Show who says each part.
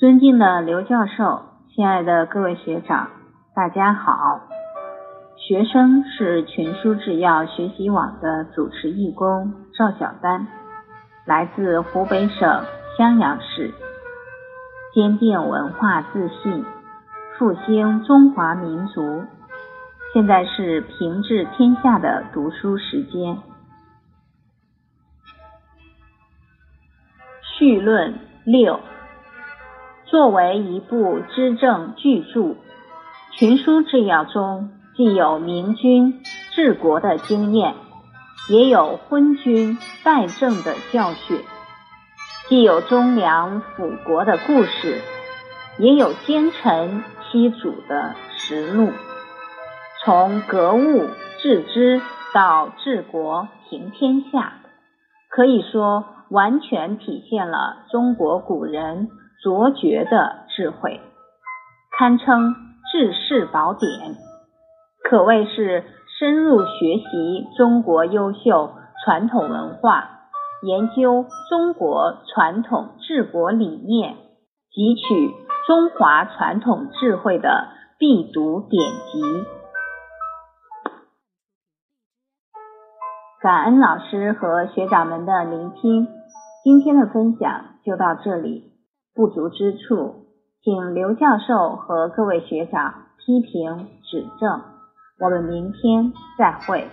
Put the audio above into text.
Speaker 1: 尊敬的刘教授，亲爱的各位学长，大家好。学生是群书制药学习网的主持义工赵小丹，来自湖北省襄阳市，坚定文化自信，复兴中华民族。现在是平治天下的读书时间。序论六。作为一部知政巨著，《群书治要》中既有明君治国的经验，也有昏君败政的教训；既有忠良辅国的故事，也有奸臣欺主的实录。从格物致知到治国平天下，可以说完全体现了中国古人。卓绝的智慧，堪称治世宝典，可谓是深入学习中国优秀传统文化，研究中国传统治国理念，汲取中华传统智慧的必读典籍。感恩老师和学长们的聆听，今天的分享就到这里。不足之处，请刘教授和各位学长批评指正。我们明天再会。